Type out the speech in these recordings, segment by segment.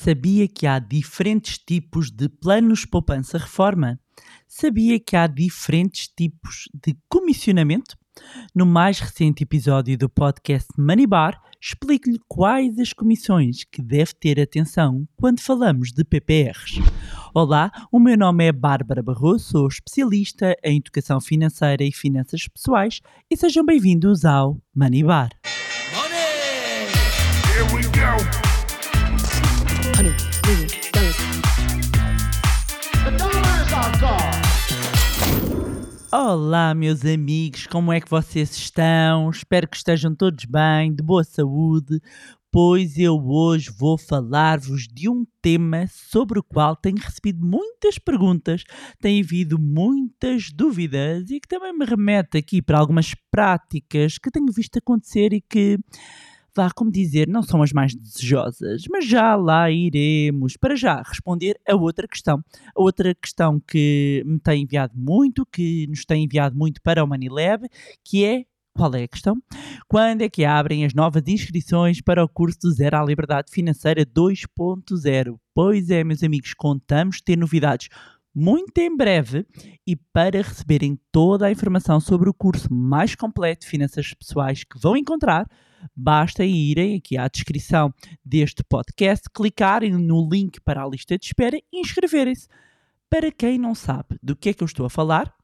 Sabia que há diferentes tipos de planos poupança-reforma? Sabia que há diferentes tipos de comissionamento? No mais recente episódio do podcast Money Bar, explico-lhe quais as comissões que deve ter atenção quando falamos de PPRs. Olá, o meu nome é Bárbara Barroso, sou especialista em educação financeira e finanças pessoais e sejam bem-vindos ao Money Bar. Olá, meus amigos, como é que vocês estão? Espero que estejam todos bem, de boa saúde, pois eu hoje vou falar-vos de um tema sobre o qual tenho recebido muitas perguntas, tem havido muitas dúvidas e que também me remete aqui para algumas práticas que tenho visto acontecer e que vá, como dizer, não são as mais desejosas, mas já lá iremos para já responder a outra questão. A outra questão que me tem enviado muito, que nos tem enviado muito para o Manilab, que é qual é a questão? Quando é que abrem as novas inscrições para o curso do Zero à Liberdade Financeira 2.0? Pois é, meus amigos, contamos ter novidades muito em breve e para receberem toda a informação sobre o curso mais completo de finanças pessoais que vão encontrar, basta irem aqui à descrição deste podcast, clicarem no link para a lista de espera e inscreverem-se. Para quem não sabe do que é que eu estou a falar,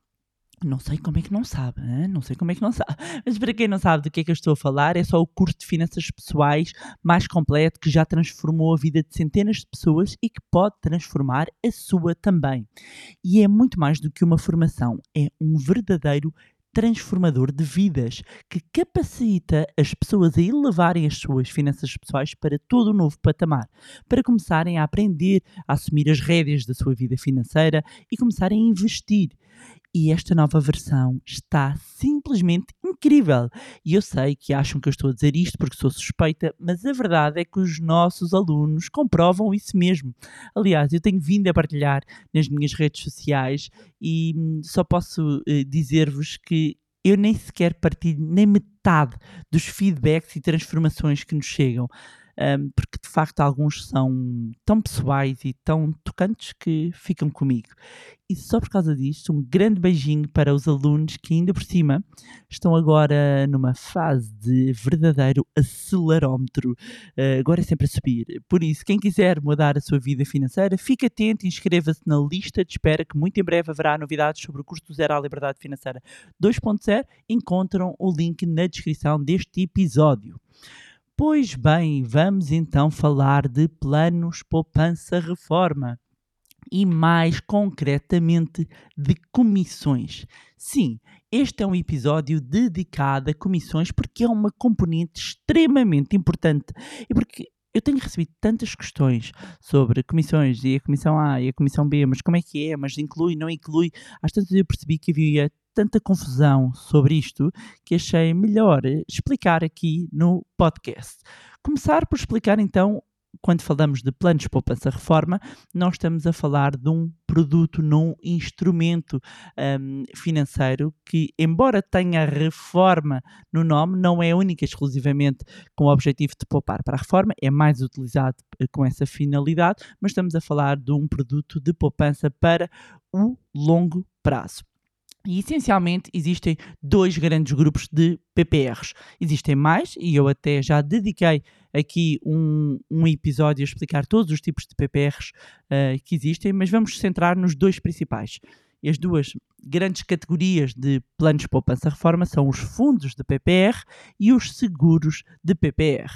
não sei como é que não sabe, hein? não sei como é que não sabe, mas para quem não sabe do que é que eu estou a falar, é só o curso de finanças pessoais mais completo que já transformou a vida de centenas de pessoas e que pode transformar a sua também. E é muito mais do que uma formação, é um verdadeiro transformador de vidas que capacita as pessoas a elevarem as suas finanças pessoais para todo um novo patamar, para começarem a aprender a assumir as rédeas da sua vida financeira e começarem a investir. E esta nova versão está simplesmente incrível. E eu sei que acham que eu estou a dizer isto porque sou suspeita, mas a verdade é que os nossos alunos comprovam isso mesmo. Aliás, eu tenho vindo a partilhar nas minhas redes sociais e hum, só posso uh, dizer-vos que eu nem sequer partilho nem metade dos feedbacks e transformações que nos chegam porque de facto alguns são tão pessoais e tão tocantes que ficam comigo. E só por causa disto, um grande beijinho para os alunos que, ainda por cima, estão agora numa fase de verdadeiro acelerómetro. Uh, agora é sempre a subir. Por isso, quem quiser mudar a sua vida financeira, fique atento e inscreva-se na lista de espera, que muito em breve haverá novidades sobre o custo zero à liberdade financeira 2.0. Encontram o link na descrição deste episódio. Pois bem, vamos então falar de planos poupança-reforma e mais concretamente de comissões. Sim, este é um episódio dedicado a comissões porque é uma componente extremamente importante e porque eu tenho recebido tantas questões sobre comissões e a comissão A e a comissão B, mas como é que é, mas inclui, não inclui. Às tantas eu percebi que havia tanta confusão sobre isto que achei melhor explicar aqui no podcast. Começar por explicar então quando falamos de planos de poupança-reforma, nós estamos a falar de um produto, num instrumento um, financeiro que, embora tenha reforma no nome, não é única exclusivamente com o objetivo de poupar para a reforma, é mais utilizado eh, com essa finalidade, mas estamos a falar de um produto de poupança para o longo prazo. E essencialmente existem dois grandes grupos de PPRs. Existem mais, e eu até já dediquei aqui um, um episódio a explicar todos os tipos de PPRs uh, que existem, mas vamos centrar nos dois principais. E as duas grandes categorias de planos de poupança-reforma são os fundos de PPR e os seguros de PPR.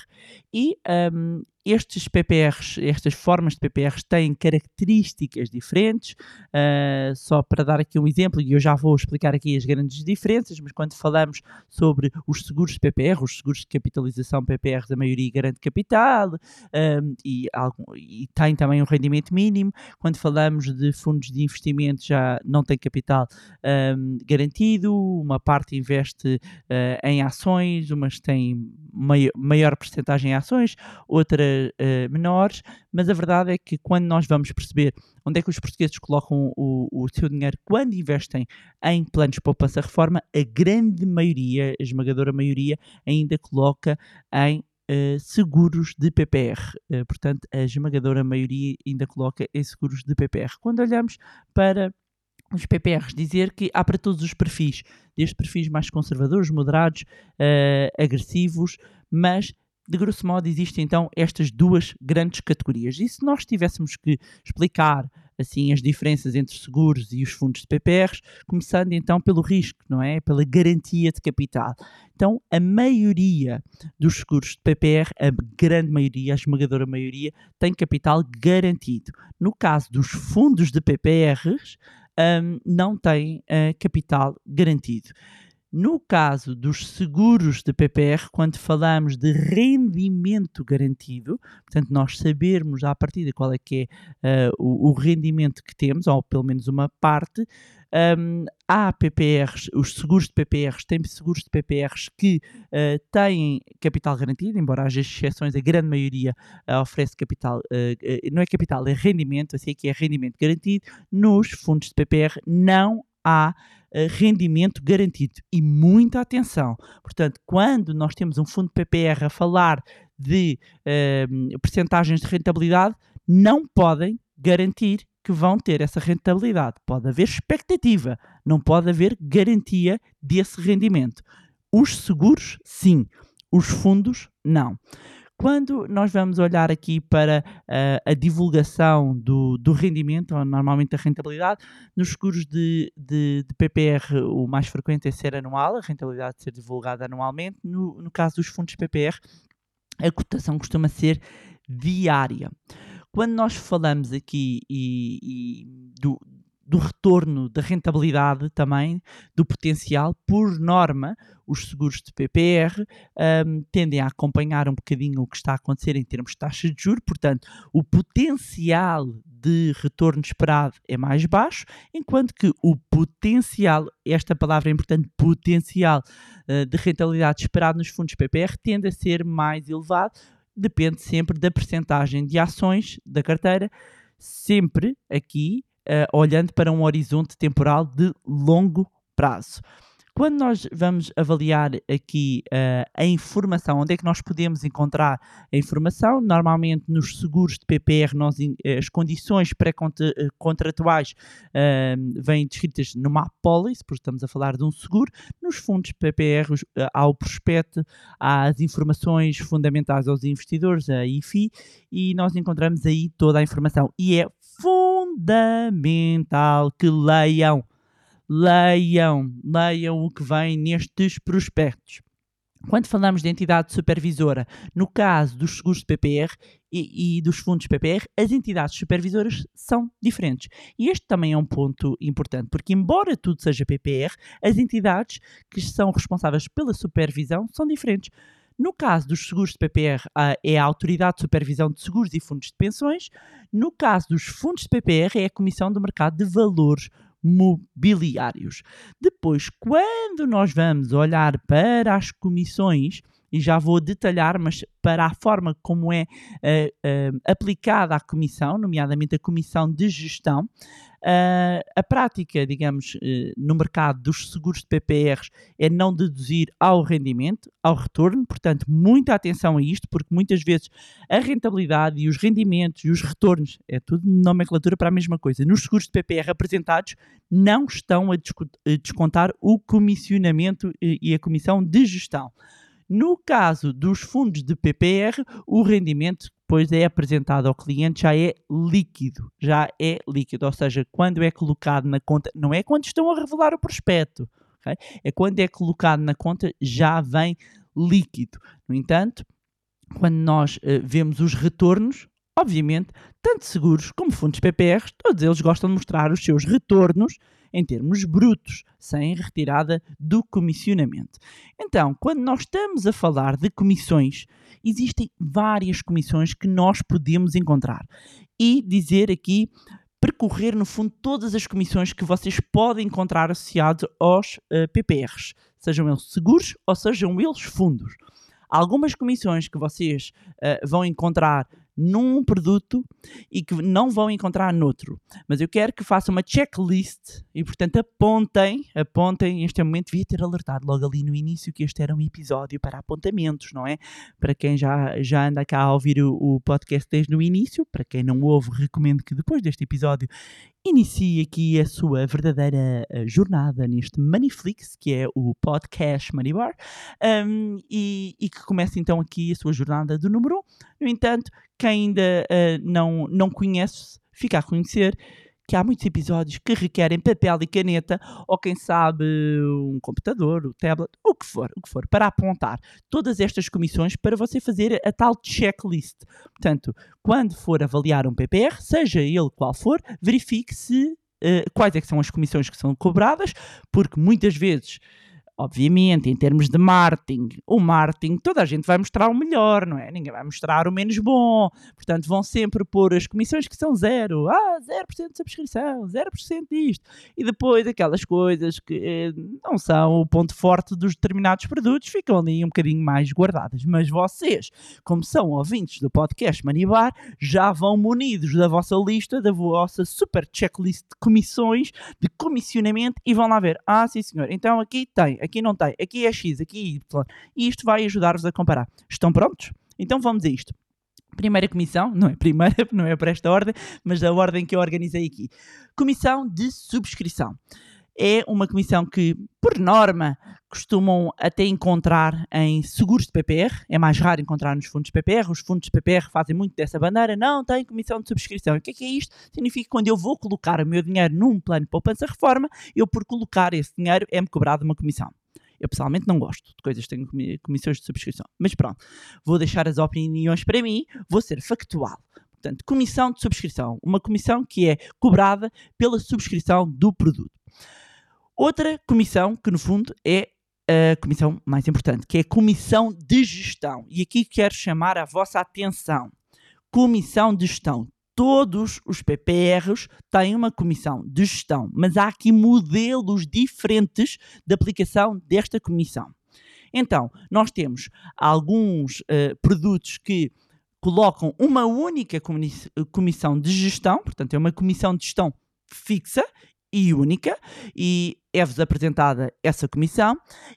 E um, estes PPRs, estas formas de PPRs têm características diferentes. Uh, só para dar aqui um exemplo, e eu já vou explicar aqui as grandes diferenças, mas quando falamos sobre os seguros de PPR, os seguros de capitalização PPR da maioria garante capital um, e, algum, e tem também um rendimento mínimo. Quando falamos de fundos de investimento, já não tem capital um, garantido, uma parte investe uh, em ações, umas têm maior, maior percentagem em ações, outras uh, menores, mas a verdade é que quando nós vamos perceber onde é que os portugueses colocam o, o seu dinheiro quando investem em planos de poupança reforma, a grande maioria, a esmagadora maioria, ainda coloca em uh, seguros de PPR. Uh, portanto, a esmagadora maioria ainda coloca em seguros de PPR. Quando olhamos para os PPRs, dizer que há para todos os perfis, desde perfis mais conservadores, moderados, uh, agressivos, mas de grosso modo existem então estas duas grandes categorias. E se nós tivéssemos que explicar assim as diferenças entre seguros e os fundos de PPRs, começando então pelo risco, não é? Pela garantia de capital. Então, a maioria dos seguros de PPR, a grande maioria, a esmagadora maioria, tem capital garantido. No caso dos fundos de PPRs, um, não tem uh, capital garantido. No caso dos seguros de PPR, quando falamos de rendimento garantido, portanto, nós sabermos à partida qual é que é uh, o, o, rendimento que temos, ou pelo menos uma parte, um, há PPRs, os seguros de PPRs, têm seguros de PPRs que uh, têm capital garantido, embora haja exceções, a grande maioria uh, oferece capital, uh, não é capital, é rendimento, assim que é rendimento garantido. Nos fundos de PPR não há rendimento garantido. E muita atenção. Portanto, quando nós temos um fundo de PPR a falar de uh, percentagens de rentabilidade, não podem garantir que vão ter essa rentabilidade. Pode haver expectativa, não pode haver garantia desse rendimento. Os seguros, sim. Os fundos, não. Quando nós vamos olhar aqui para uh, a divulgação do, do, rendimento, ou normalmente a rentabilidade, nos seguros de, de, de, PPR o mais frequente é ser anual, a rentabilidade ser divulgada anualmente. No, no caso dos fundos PPR, a cotação costuma ser diária quando nós falamos aqui e, e do, do retorno da rentabilidade também, do potencial, por norma, os seguros de PPR um, tendem a acompanhar um bocadinho o que está a acontecer em termos de taxa de juros, portanto, o potencial de retorno esperado é mais baixo, enquanto que o potencial, esta palavra é importante, potencial uh, de rentabilidade esperado nos fundos PPR tende a ser mais elevado, depende sempre da percentagem de ações da carteira, sempre aqui uh, olhando para um horizonte temporal de longo prazo. Quando nós vamos avaliar aqui uh, a informação, onde é que nós podemos encontrar a informação? Normalmente nos seguros de PPR, nós, eh, as condições pré-contratuais uh, vêm descritas numa apólice, porque estamos a falar de um seguro. Nos fundos PPR uh, há o prospecto, há as informações fundamentais aos investidores, a IFI, e nós encontramos aí toda a informação. E é fundamental que leiam leiam, leiam o que vem nestes prospectos. Quando falamos de entidade supervisora, no caso dos seguros de PPR e, e, dos fundos PPR, as entidades supervisoras são diferentes. E este também é um ponto importante, porque, embora tudo seja PPR, as entidades que são responsáveis pela supervisão são diferentes. No caso dos seguros de PPR, é a Autoridade de Supervisão de Seguros e Fundos de Pensões. No caso dos fundos de PPR, é a Comissão do Mercado de Valores mobiliários. Depois, quando nós vamos olhar para as comissões, e já vou detalhar, mas para a forma como é uh, uh, aplicada a comissão, nomeadamente a comissão de gestão, uh, a prática, digamos, no mercado dos seguros de PPRs é não deduzir ao rendimento, ao retorno, portanto, muita atenção a isto, porque muitas vezes a rentabilidade e os rendimentos e os retornos, é tudo nomenclatura para a mesma coisa, nos seguros de PPR apresentados não estão a descontar o comissionamento e a comissão de gestão. No caso dos fundos de PPR, o rendimento depois é apresentado ao cliente já é líquido, já é líquido, ou seja, quando é colocado na conta, não é quando estão a revelar o prospecto, okay? é quando é colocado na conta já vem líquido. No entanto, quando nós uh, vemos os retornos, obviamente, tanto seguros como fundos PPR, todos eles gostam de mostrar os seus retornos em termos brutos, sem retirada do comissionamento. Então, quando nós estamos a falar de comissões, existem várias comissões que nós podemos encontrar. E dizer aqui percorrer, no fundo, todas as comissões que vocês podem encontrar associadas aos uh, eh, PPRs, sejam eles seguros ou sejam eles fundos. Algumas comissões que vocês uh, vão encontrar num produto e que não vão encontrar noutro. Mas eu quero que façam uma checklist e, portanto, apontem, apontem, este momento devia ter alertado logo ali no início que este era um episódio para apontamentos, não é? Para quem já, já anda cá a ouvir o, o podcast desde o início, para quem não ouve, recomendo que depois deste episódio inicie aqui a sua verdadeira eh, jornada neste Moneyflix, que é o podcast Money Bar, um, e, e, que comece então aqui a sua jornada do número 1. No entanto, quem ainda uh, não, não conhece, fica a conhecer que há muitos episódios que requerem papel e caneta, ou quem sabe um computador, o um tablet, o que for, o que for, para apontar todas estas comissões para você fazer a tal checklist. Portanto, quando for avaliar um PPR, seja ele qual for, verifique se uh, quais é que são as comissões que são cobradas, porque muitas vezes Obviamente, em termos de marketing, o marketing, toda a gente vai mostrar o melhor, não é? Ninguém vai mostrar o menos bom. Portanto, vão sempre pôr as comissões que são zero. Ah, 0% de subscrição, 0% disto. E depois aquelas coisas que eh, não são o ponto forte dos determinados produtos, ficam ali um bocadinho mais guardadas. Mas vocês, como são ouvintes do podcast Manibar, já vão munidos da vossa lista, da vossa super checklist de comissões, de comissionamento, e vão lá ver. Ah, sim senhor, então aqui tem aqui não tem, aqui é X, aqui é Y. E isto vai ajudar-vos a comparar. Estão prontos? Então vamos a isto. Primeira comissão, não é primeira, não é para esta ordem, mas da ordem que eu organizei aqui. Comissão de subscrição. É uma comissão que, por norma, costumam até encontrar em seguros de PPR. É mais raro encontrar nos fundos de PPR. Os fundos de PPR fazem muito dessa bandeira. Não tem comissão de subscrição. O que é, que é isto? Significa que quando eu vou colocar o meu dinheiro num plano de poupança-reforma, eu, por colocar esse dinheiro, é-me cobrado uma comissão. Eu pessoalmente não gosto de coisas que têm comissões de subscrição. Mas pronto, vou deixar as opiniões para mim, vou ser factual. Portanto, comissão de subscrição. Uma comissão que é cobrada pela subscrição do produto. Outra comissão, que no fundo é a comissão mais importante, que é a comissão de gestão. E aqui quero chamar a vossa atenção. Comissão de gestão todos os PPRs têm uma comissão de gestão, mas há aqui modelos diferentes de aplicação desta comissão. Então, nós temos alguns uh, produtos que colocam uma única comissão de gestão, portanto, é uma comissão de gestão fixa e única, e é-vos apresentada essa comissão,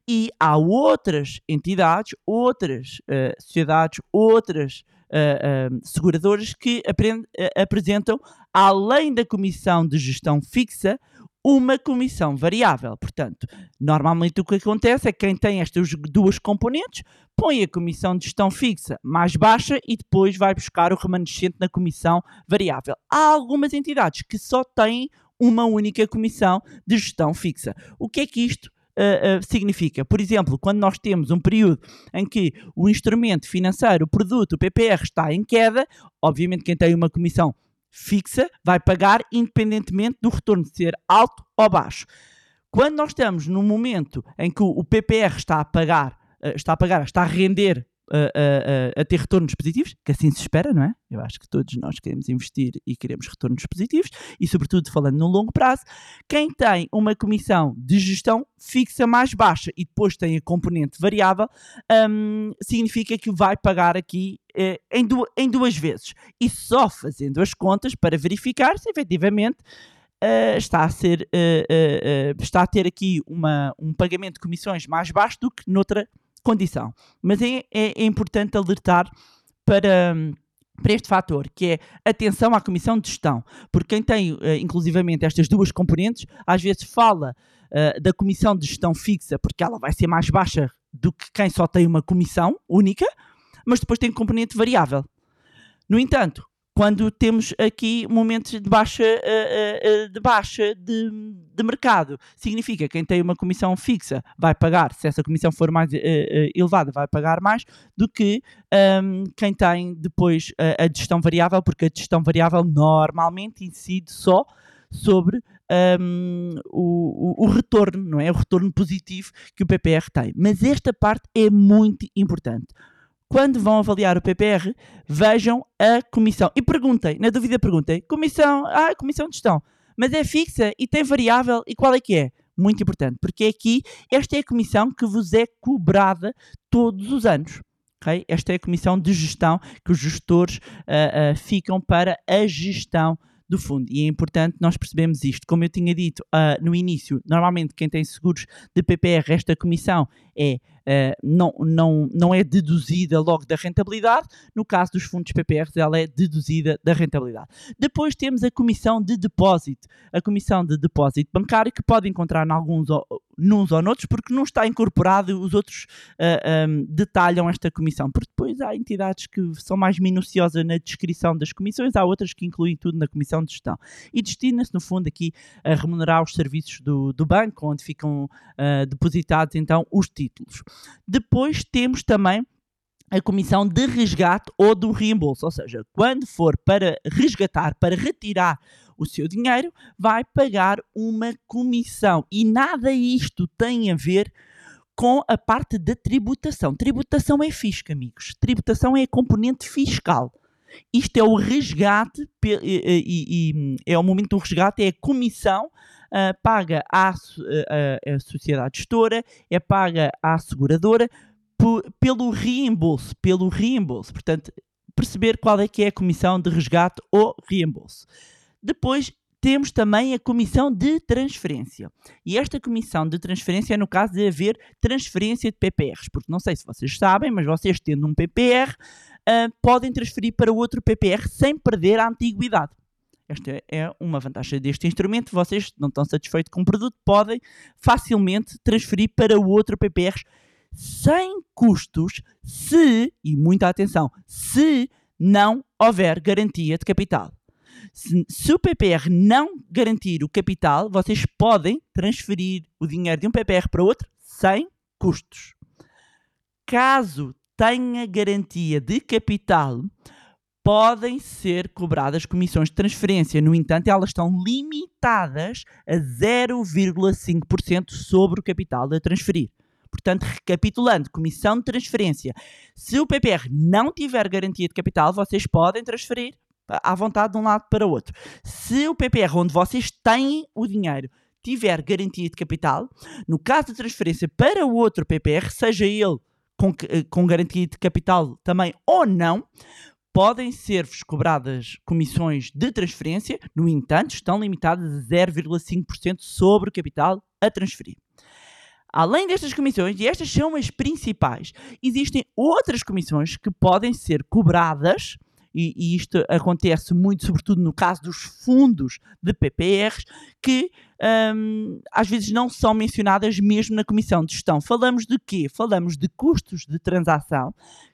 e há outras entidades, outras uh, sociedades, outras uh, uh, seguradoras que aprend, uh, apresentam, além da comissão de gestão fixa, uma comissão variável. Portanto, normalmente o que acontece é que quem tem estas duas componentes põe a comissão de gestão fixa mais baixa e depois vai buscar o remanescente na comissão variável. Há algumas entidades que só têm uma única comissão de gestão fixa. O que é que isto uh, significa. Por exemplo, quando nós temos um período em que o instrumento financeiro, o produto, o PPR está em queda, obviamente quem tem uma comissão fixa vai pagar independentemente do retorno ser alto ou baixo. Quando nós estamos num momento em que o PPR está a pagar, uh, está a pagar, está a render a, a, a, ter retornos positivos, que assim se espera, não é? Eu acho que todos nós queremos investir e queremos retornos positivos, e sobretudo falando no longo prazo, quem tem uma comissão de gestão fixa mais baixa e depois tem a componente variável, um, significa que vai pagar aqui eh, em, du em duas vezes. E só fazendo as contas para verificar se efetivamente Uh, está, a ser, uh, uh, está a ter aqui uma, um pagamento de comissões mais baixo do que noutra condição. Mas é, é, é importante alertar para para este fator, que é atenção à comissão de gestão, porque quem tem, uh, inclusivamente, estas duas componentes, às vezes fala uh, da comissão de gestão fixa, porque ela vai ser mais baixa do que quem só tem uma comissão única, mas depois tem componente variável. No entanto, quando temos aqui momentos de baixa, uh, uh, de, baixa de, de, mercado. Significa que quem tem uma comissão fixa vai pagar, se essa comissão for mais elevada, vai pagar mais do que um, quem tem depois a, a gestão variável, porque a gestão variável normalmente incide só sobre um, o, o, retorno, não é? O retorno positivo que o PPR tem. Mas esta parte é muito importante quando vão avaliar o PPR, vejam a comissão. E perguntem, na dúvida perguntem, comissão, ah, comissão de gestão, mas é fixa e tem variável, e qual é que é? Muito importante, porque aqui esta é a comissão que vos é cobrada todos os anos. Okay? Esta é a comissão de gestão que os gestores uh, uh, ficam para a gestão do fundo. E é importante nós percebemos isto. Como eu tinha dito uh, no início, normalmente quem tem seguros de PPR, esta comissão é não, não, não é deduzida logo da rentabilidade. No caso dos fundos PPRs, ela é deduzida da rentabilidade. Depois temos a comissão de depósito. A comissão de depósito bancário que pode encontrar em alguns nuns ou noutros, porque não está incorporado, os outros uh, ah, um, detalham esta comissão. Porque depois há entidades que são mais minuciosas na descrição das comissões, há outras que incluem tudo na comissão de gestão. E destina-se, no fundo, aqui a remunerar os serviços do, do banco, onde ficam uh, depositados então os títulos. Depois temos também a comissão de resgate ou do reembolso, ou seja, quando for para resgatar, para retirar o seu dinheiro, vai pagar uma comissão. E nada isto tem a ver com a parte da tributação. Tributação é fisco, amigos. Tributação é a componente fiscal. Isto é o resgate, e, e, e é o momento do resgate, é a comissão uh, paga à, à sociedade gestora, é paga à seguradora pelo reembolso, pelo reembolso. Portanto, perceber qual é que é a comissão de resgate ou reembolso. Depois temos também a comissão de transferência. E esta comissão de transferência é no caso de haver transferência de PPRs, porque não sei se vocês sabem, mas vocês tendo um PPR, uh, podem transferir para outro PPR sem perder a antiguidade. Esta é uma vantagem deste instrumento. Vocês não estão satisfeitos com o produto, podem facilmente transferir para outro PPR sem custos, se, e muita atenção, se não houver garantia de capital. Se, se, o PPR não garantir o capital, vocês podem transferir o dinheiro de um PPR para outro sem custos. Caso tenha garantia de capital, podem ser cobradas comissões de transferência. No entanto, elas estão limitadas a 0,5% sobre o capital a transferir. Portanto, recapitulando, comissão de transferência. Se o PPR não tiver garantia de capital, vocês podem transferir à vontade de um lado para o outro. Se o PPR onde vocês têm o dinheiro tiver garantia de capital, no caso de transferência para o outro PPR, seja ele com, eh, com garantia de capital também ou não, podem ser-vos cobradas comissões de transferência, no entanto, estão limitadas a 0,5% sobre o capital a transferir. Além destas comissões, e estas são as principais, existem outras comissões que podem ser cobradas, e, e isto acontece muito, sobretudo no caso dos fundos de PPRs, que um, às vezes não são mencionadas mesmo na comissão de gestão. Falamos de quê? Falamos de custos de transação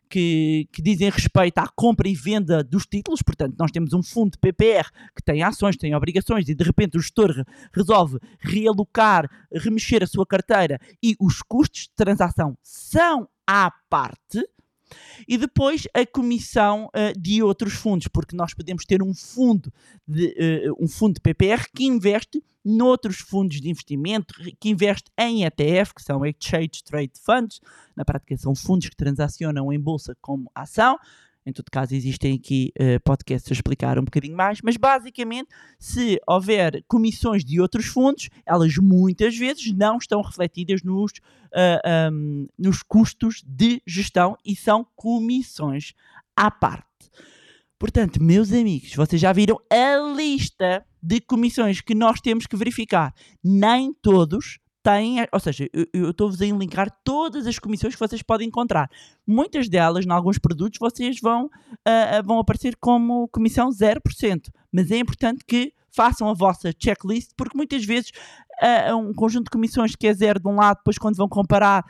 que, que, dizem respeito à compra e venda dos títulos. Portanto, nós temos um fundo de PPR que tem ações, tem obrigações e de repente o gestor resolve realocar, remexer a sua carteira e os custos de transação são à parte. E depois a comissão uh, de outros fundos, porque nós podemos ter um fundo de, uh, um fundo de PPR que investe noutros fundos de investimento, que investe em ETF, que são Exchange Trade Funds, na prática são fundos que transacionam em bolsa como ação. Em todo caso, existem aqui uh, podcasts a explicar um bocadinho mais, mas basicamente, se houver comissões de outros fundos, elas muitas vezes não estão refletidas nos, uh, eh, um, nos custos de gestão e são comissões à parte. Portanto, meus amigos, vocês já viram a lista de comissões que nós temos que verificar. Nem todos têm, ou seja, eu estou-vos a linkar todas as comissões que vocês podem encontrar. Muitas delas, em alguns produtos, vocês vão, uh, vão aparecer como comissão 0%. Mas é importante que façam a vossa checklist, porque muitas vezes uh, um conjunto de comissões que é zero de um lado, depois quando vão comparar,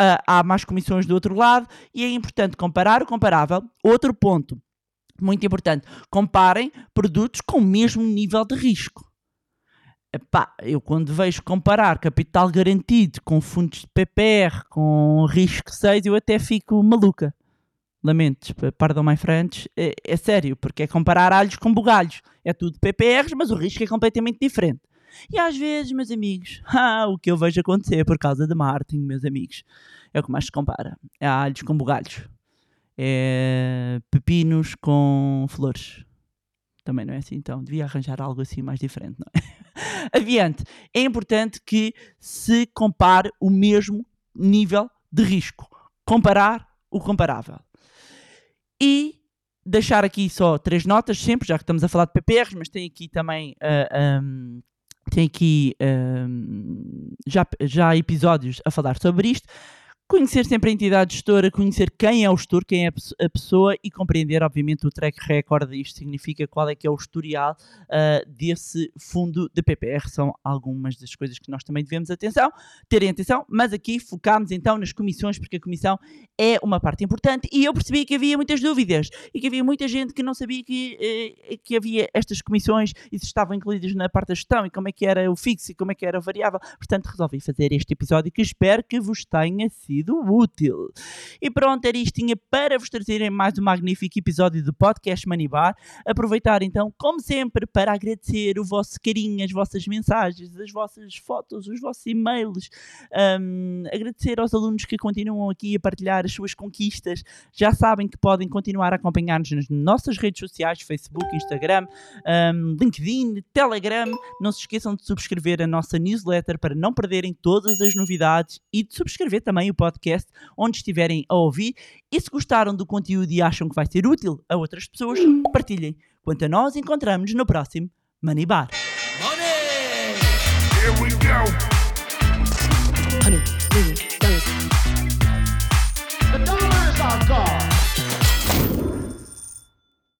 uh, há mais comissões do outro lado, e é importante comparar o comparável. Outro ponto muito importante, comparem produtos com o mesmo nível de risco. Epá, eu quando vejo comparar capital garantido com fundos de PPR com risco 6, eu até fico maluca. Lamento, pardon my friends, é, é, sério, porque é comparar alhos com bugalhos. É tudo PPRs, mas o risco é completamente diferente. E às vezes, meus amigos, ah, o que eu vejo acontecer por causa de marketing, meus amigos, é o que mais se compara. É alhos com bugalhos. É pepinos com flores. Também não é assim, então devia arranjar algo assim mais diferente, não é? Adiante. É importante que se compare o mesmo nível de risco. Comparar o comparável. E deixar aqui só três notas, sempre, já que estamos a falar de PPRs, mas tem aqui também. Uh, um, tem aqui um, já, já episódios a falar sobre isto conhecer sempre a entidade gestora, conhecer quem é o gestor, quem é a pessoa e compreender, obviamente, o track record. Isto significa qual é que é o historial uh, desse fundo de PPR. São algumas das coisas que nós também devemos atenção, terem atenção, mas aqui focámos então nas comissões, porque a comissão é uma parte importante e eu percebi que havia muitas dúvidas e que havia muita gente que não sabia que, eh, que havia estas comissões e se estavam incluídas na parte da gestão e como é que era o fixo e como é que era o variável. Portanto, resolvi fazer este episódio que espero que vos tenha sido útil. E pronto, era isto tinha para vos trazerem mais um magnífico episódio do podcast Manibar. Aproveitar então, como sempre, para agradecer o vosso carinho, as vossas mensagens, as vossas fotos, os vossos e-mails. Um, agradecer aos alunos que continuam aqui a partilhar as suas conquistas. Já sabem que podem continuar a acompanhar-nos nas nossas redes sociais, Facebook, Instagram, um, LinkedIn, Telegram. Não se esqueçam de subscrever a nossa newsletter para não perderem todas as novidades e de subscrever também o podcast onde estiverem a ouvir. E se gostaram do conteúdo e acham que vai ser útil a outras pessoas, partilhem. Quanto a nós, encontramos no próximo Money Bar. Money! Here we go.